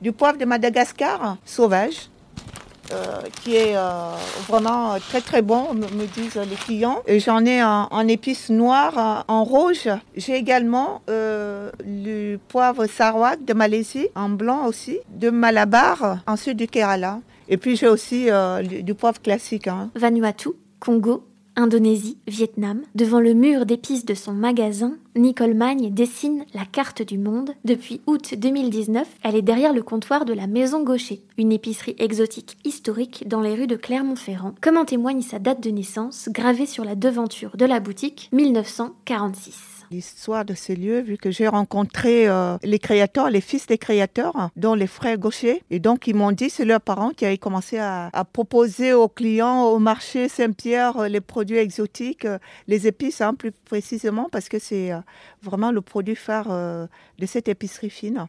Du poivre de Madagascar, sauvage. Euh, qui est euh, vraiment très très bon, me, disent les clients. J'en ai en, épices noires, en rouge. J'ai également euh, le poivre sarawak de Malaisie, en blanc aussi, de Malabar, ensuite du Kerala. Et puis j'ai aussi du poivre classique. Hein. Vanuatu, Congo, Indonésie, Vietnam, devant le mur d'épices de son magasin, Nicole Magne dessine la carte du monde. Depuis août 2019, elle est derrière le comptoir de la Maison Gaucher, une épicerie exotique historique dans les rues de Clermont-Ferrand, comme en témoigne sa date de naissance, gravée sur la devanture de la boutique 1946 l'histoire de ces lieux, vu que j'ai rencontré euh, les créateurs, les fils des créateurs, dont les frères gauchers. Et donc, ils m'ont dit, c'est leurs parents qui avaient commencé à, proposer aux clients au marché Saint-Pierre euh, les produits exotiques, euh, les épices, hein, plus précisément, parce que c'est vraiment le produit phare de cette épicerie fine.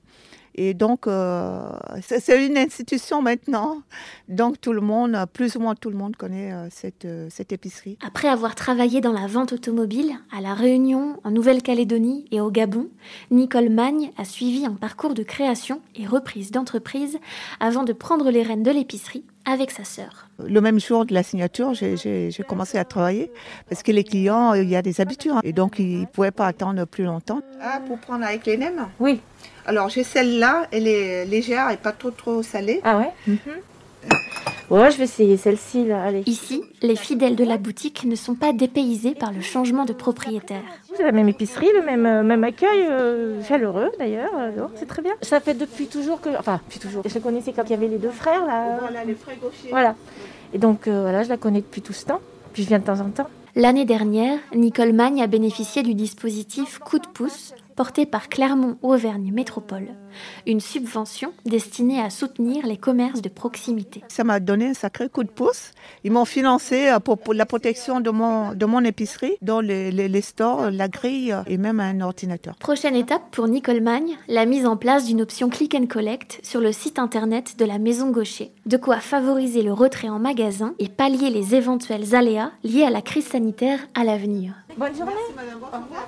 Et donc, euh, c'est une institution maintenant. Donc, tout le monde, plus ou moins tout le monde connaît euh, cette, euh, cette épicerie. Après avoir travaillé dans la vente automobile à La Réunion, en Nouvelle-Calédonie et au Gabon, Nicole Magne a suivi un parcours de création et reprise d'entreprise avant de prendre les rênes de l'épicerie avec sa sœur. Le même jour de la signature, j'ai commencé à travailler parce que les clients, il y a des habitudes hein, et donc ils ne pouvaient pas attendre plus longtemps. Ah, pour prendre avec les nems? Oui. Alors j'ai celle-là, elle est légère et pas trop trop salée. Ah ouais? Mhm. Ouais, je vais essayer celle-ci là. Allez. Ici, les fidèles de la boutique ne sont pas dépaysés par le changement de propriétaire. C'est la même épicerie, le même, euh, même accueil, euh, chaleureux d'ailleurs. c'est très bien. Ça fait depuis toujours que. Enfin, depuis toujours. Je connaissais quand il y avait les deux frères là. Voilà, les frères gauchers. Voilà. Et donc euh, voilà, je la connais depuis tout ce temps. Puis je viens de temps en temps. L'année dernière, Nicole Magne a bénéficié du dispositif Coup de pouce porté par Clermont-Auvergne Métropole, une subvention destinée à soutenir les commerces de proximité. Ça m'a donné un sacré coup de pouce. Ils m'ont financé euh, pour, la protection de mon, de mon épicerie, dans les, les, stores, la grille et même un ordinateur. Prochaine étape pour Nicole Magne, la mise en place d'une option click and collect sur le site internet de la Maison Gaucher. De quoi favoriser le retrait en magasin et pallier les éventuels aléas liés à la crise sanitaire à l'avenir. Bonne journée. Merci, madame. Au revoir.